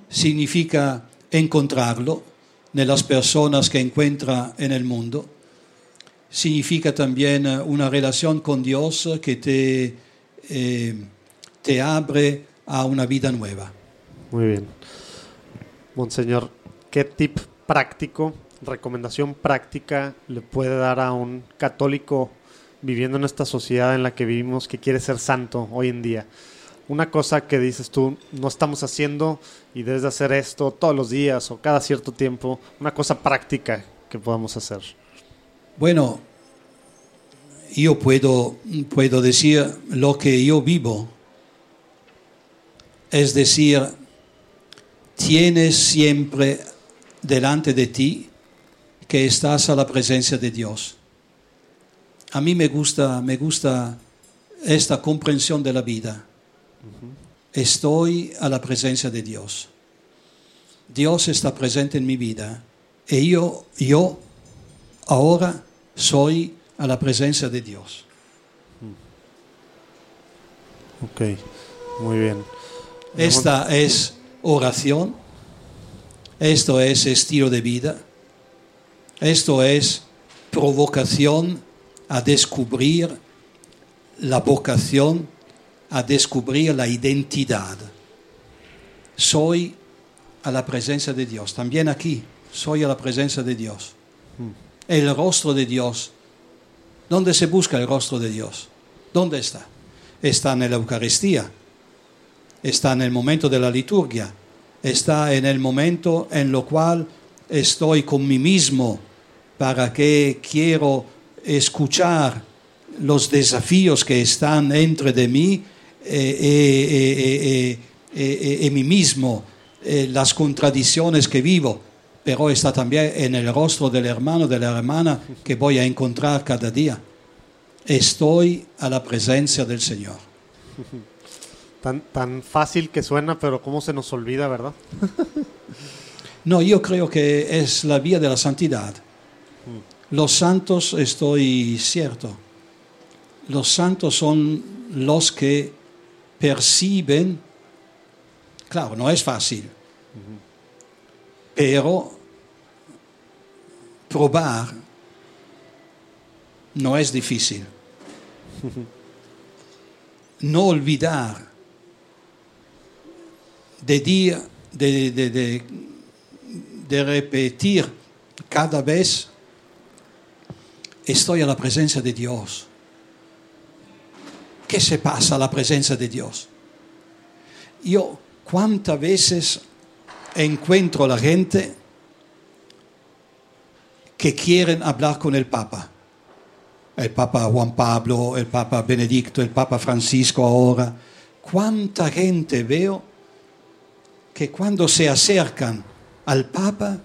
[SPEAKER 1] significa encontrarlo en las personas que encuentra en el mundo, significa también una relación con Dios que te... Eh, te abre a una vida nueva.
[SPEAKER 3] Muy bien. Monseñor, ¿qué tip práctico, recomendación práctica le puede dar a un católico viviendo en esta sociedad en la que vivimos que quiere ser santo hoy en día? Una cosa que dices tú, no estamos haciendo y debes de hacer esto todos los días o cada cierto tiempo, una cosa práctica que podamos hacer.
[SPEAKER 1] Bueno, yo puedo, puedo decir lo que yo vivo es decir, tienes siempre delante de ti que estás a la presencia de Dios. A mí me gusta, me gusta esta comprensión de la vida. Estoy a la presencia de Dios. Dios está presente en mi vida y yo, yo ahora soy a la presencia de Dios.
[SPEAKER 3] Ok, muy bien.
[SPEAKER 1] Esta es oración, esto es estilo de vida, esto es provocación a descubrir la vocación, a descubrir la identidad. Soy a la presencia de Dios, también aquí, soy a la presencia de Dios. El rostro de Dios. ¿Dónde se busca el rostro de Dios? ¿Dónde está? Está en la Eucaristía está en el momento de la liturgia, está en el momento en lo cual estoy con mí mismo para que quiero escuchar los desafíos que están entre de mí eh, eh, eh, mí mismo, las contradicciones que vivo, pero está también en el rostro del hermano, de la hermana que voy a encontrar cada día. Estoy a la presencia del Señor.
[SPEAKER 3] Tan, fácil que suena, pero cómo se nos olvida, ¿verdad? [LAUGHS]
[SPEAKER 1] no, yo creo que es la vía de la santidad. Los santos, estoy cierto, los santos son los que perciben, claro, no es fácil, pero probar no es difícil. [LAUGHS] No olvidar de, de, de, repetir cada vez, estoy a la presencia de Dios. ¿Qué se pasa a la presencia de Dios? Yo cuántas veces encuentro a la gente que quieren hablar con el Papa. El Papa Juan Pablo, el Papa Benedicto, el Papa Francisco ahora. ¿Cuánta gente veo que cuando se acercan al Papa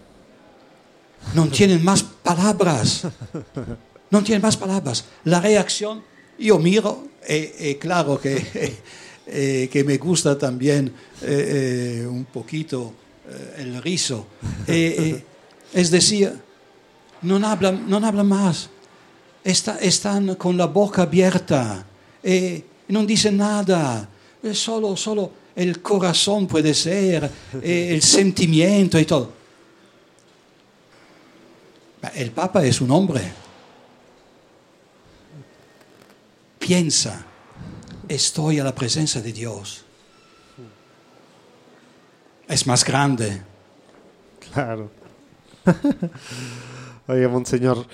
[SPEAKER 1] no tienen más palabras. No tienen más palabras. La reacción, yo miro, y eh, eh, claro que, [LAUGHS] eh, que me gusta también un poquito eh, el riso. Eh, eh, es decir, no hablan, no hablan más. Está- están con la boca abierta. eh, no dicen nada. Solo, solo el corazón puede ser, eh, el sentimiento y todo. El Papa es un hombre. Piensa, estoy a la presencia de Dios. Es más grande.
[SPEAKER 3] Claro. [LAUGHS] Oye, Monseñor,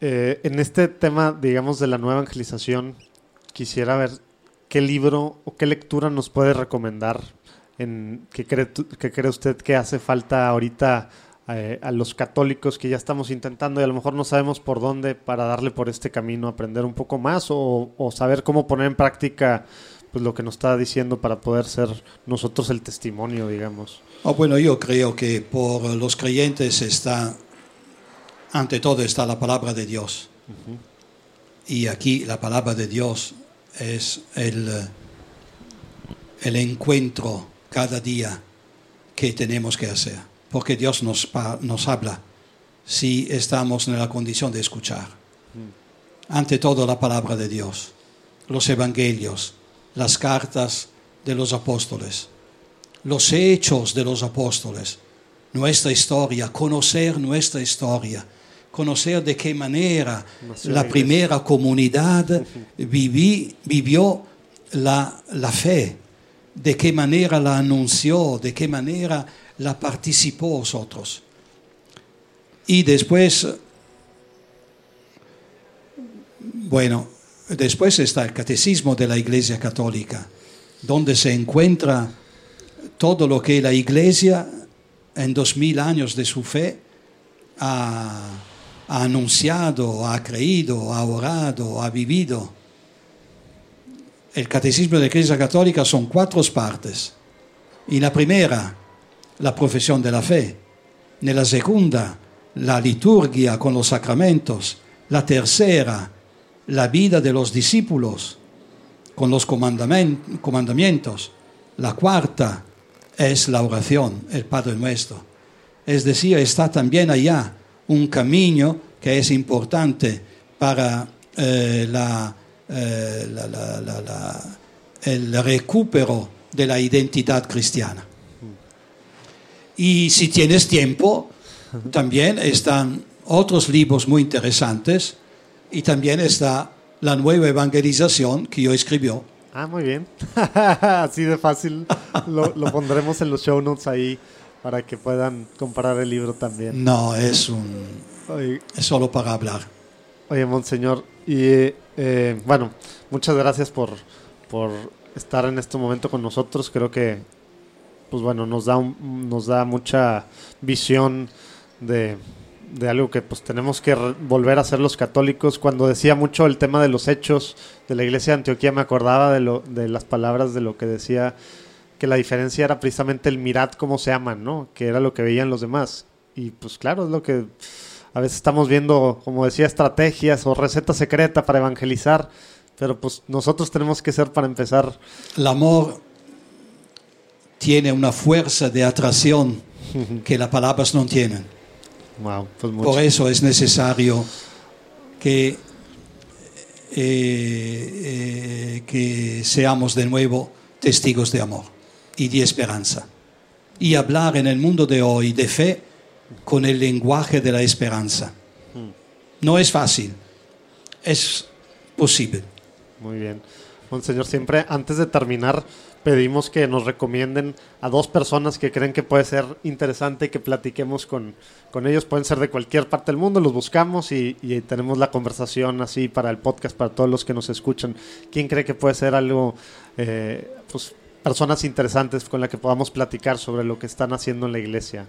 [SPEAKER 3] eh, en este tema, digamos, de la nueva evangelización, quisiera ver qué libro o qué lectura nos puede recomendar en qué cree, qué cree usted que hace falta ahorita eh, a los católicos que ya estamos intentando y a lo mejor no sabemos por dónde para darle por este camino, aprender un poco más o, o saber cómo poner en práctica pues lo que nos está diciendo para poder ser nosotros el testimonio, digamos.
[SPEAKER 1] Oh, bueno, yo creo que por los creyentes está, ante todo está la palabra de Dios. Y aquí la palabra de Dios es el, eh, el encuentro cada día que tenemos que hacer. Porque Dios nos, nos habla si estamos en la condición de escuchar. Ante todo la palabra de Dios, los evangelios, las cartas de los apóstoles los hechos de los apóstoles, nuestra historia, conocer nuestra historia, conocer de qué manera la primera comunidad viví- vivió la, la fe, de qué manera la anunció, de qué manera la participó vosotros. Y después, bueno, después está el catecismo de la Iglesia Católica, donde se encuentra todo lo que la Iglesia en dos mil años de su fe ha, ha anunciado, ha creído, ha orado, ha vivido. El catecismo de la Iglesia Católica son cuatro partes. En la primera, la profesión de la fe. En la segunda, la liturgia con los sacramentos. La tercera, la vida de los discípulos con los comandamientos. La cuarta es la oración, el Padre Nuestro. Es decir, está también allá un camino que es importante para eh, eh, la- el recupero de la identidad cristiana. Y si tienes tiempo, también están otros libros muy interesantes y también está la nueva evangelización que yo escribió.
[SPEAKER 3] Ah, muy bien. [LAUGHS] Así de fácil. Lo pondremos en los show notes ahí para que puedan comparar el libro también.
[SPEAKER 1] No, es, un,
[SPEAKER 3] Oye,
[SPEAKER 1] es solo para hablar.
[SPEAKER 3] oye, Monseñor, y eh, bueno, muchas gracias por, por estar en este momento con nosotros. Creo que, pues bueno, nos da, un- nos da mucha visión de, de algo que pues tenemos que volver a ser los católicos. Cuando decía mucho el tema de los hechos de la iglesia de Antioquía, me acordaba de, lo, de las palabras de lo que decía que la diferencia era precisamente el mirad cómo se aman, ¿no? Que era lo que veían los demás. Y pues claro, es lo que a veces estamos viendo, como decía, estrategias o recetas secretas para evangelizar, pero pues nosotros tenemos que ser para empezar.
[SPEAKER 1] El amor tiene una fuerza de atracción que las palabras no tienen.
[SPEAKER 3] Wow, pues.
[SPEAKER 1] Por eso es necesario que, eh, eh, que seamos de nuevo testigos de amor y de esperanza. Y hablar en el mundo de hoy de fe con el lenguaje de la esperanza. No es fácil, es posible.
[SPEAKER 3] Muy bien. Monseñor, siempre antes de terminar pedimos que nos recomienden a dos personas que creen que puede ser interesante que platiquemos con, con ellos. Pueden ser de cualquier parte del mundo, los buscamos y, y tenemos la conversación así para el podcast, para todos los que nos escuchan. ¿Quién cree que puede ser algo, eh, pues, personas interesantes con las que podamos platicar sobre lo que están haciendo en la iglesia?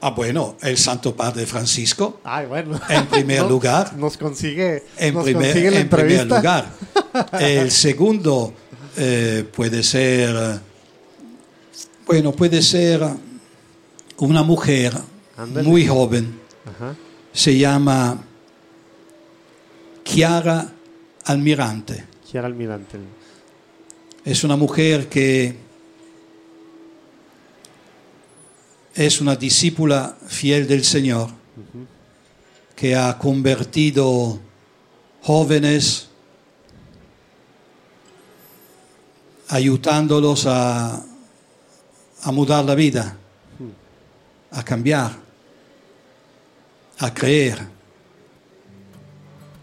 [SPEAKER 1] Ah, bueno, el Santo Padre Francisco,
[SPEAKER 3] Ay, bueno.
[SPEAKER 1] En primer [LAUGHS] lugar.
[SPEAKER 3] Nos consigue,
[SPEAKER 1] en,
[SPEAKER 3] nos
[SPEAKER 1] primer,
[SPEAKER 3] consigue la
[SPEAKER 1] en primer lugar. El [LAUGHS] segundo eh, puede ser, bueno, puede ser una mujer muy joven,
[SPEAKER 3] Ajá.
[SPEAKER 1] se llama Chiara Almirante.
[SPEAKER 3] Chiara Almirante.
[SPEAKER 1] Es una mujer que es una discípula fiel del Señor que ha convertido jóvenes ayudándolos a, a mudar la vida, a cambiar, a creer,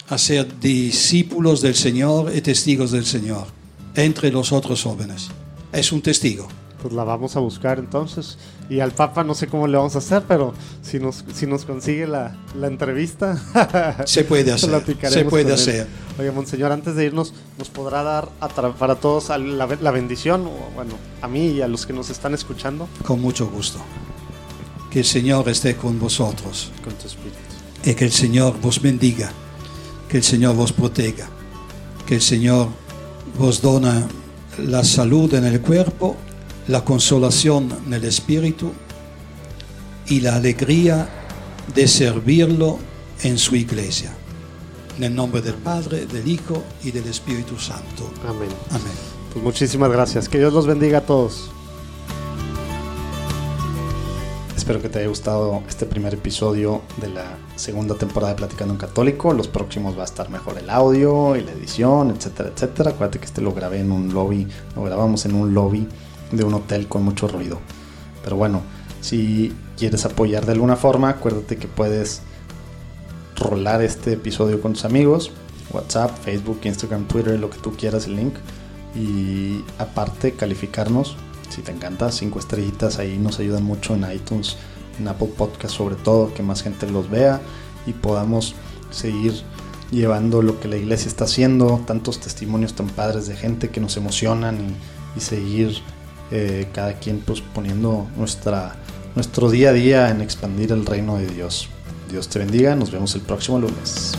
[SPEAKER 1] a ser discípulos del Señor y testigos del Señor entre los otros jóvenes. Es un testigo.
[SPEAKER 3] Pues la vamos a buscar entonces. Y al Papa no sé cómo le vamos a hacer, pero si nos, si nos consigue la, la entrevista, [LAUGHS]
[SPEAKER 1] Se puede hacer. Se puede hacer.
[SPEAKER 3] Oye, Monseñor, antes de irnos, ¿nos podrá dar a para todos a la, la bendición? O, bueno, a mí y a los que nos están escuchando.
[SPEAKER 1] Con mucho gusto. Que el Señor esté con vosotros.
[SPEAKER 3] Con tu espíritu.
[SPEAKER 1] y que el Señor vos bendiga, que el Señor vos proteja, que el Señor vos dona la salud en el cuerpo, la consolación en el espíritu y la alegría de servirlo en su iglesia. En el nombre del Padre, del Hijo y del Espíritu Santo.
[SPEAKER 3] Amén.
[SPEAKER 1] Amén.
[SPEAKER 3] Pues muchísimas gracias. Que Dios los bendiga a todos.
[SPEAKER 4] Espero que te haya gustado este primer episodio de la segunda temporada de Platicando en Católico. Los próximos va a estar mejor el audio y la edición, etcétera, etcétera. Acuérdate que este lo grabé en un lobby, lo grabamos en un lobby de un hotel con mucho ruido. Pero bueno, si quieres apoyar de alguna forma, acuérdate que puedes rolar este episodio con tus amigos. WhatsApp, Facebook, Instagram, Twitter, lo que tú quieras, el link. Y aparte, calificarnos. Si te encanta, cinco estrellitas ahí nos ayudan mucho en iTunes, en Apple Podcast sobre todo, que más gente los vea y podamos seguir llevando lo que la iglesia está haciendo, tantos testimonios tan padres de gente que nos emocionan y, seguir eh, cada quien pues poniendo nuestra, nuestro día a día en expandir el reino de Dios. Dios te bendiga, nos vemos el próximo lunes.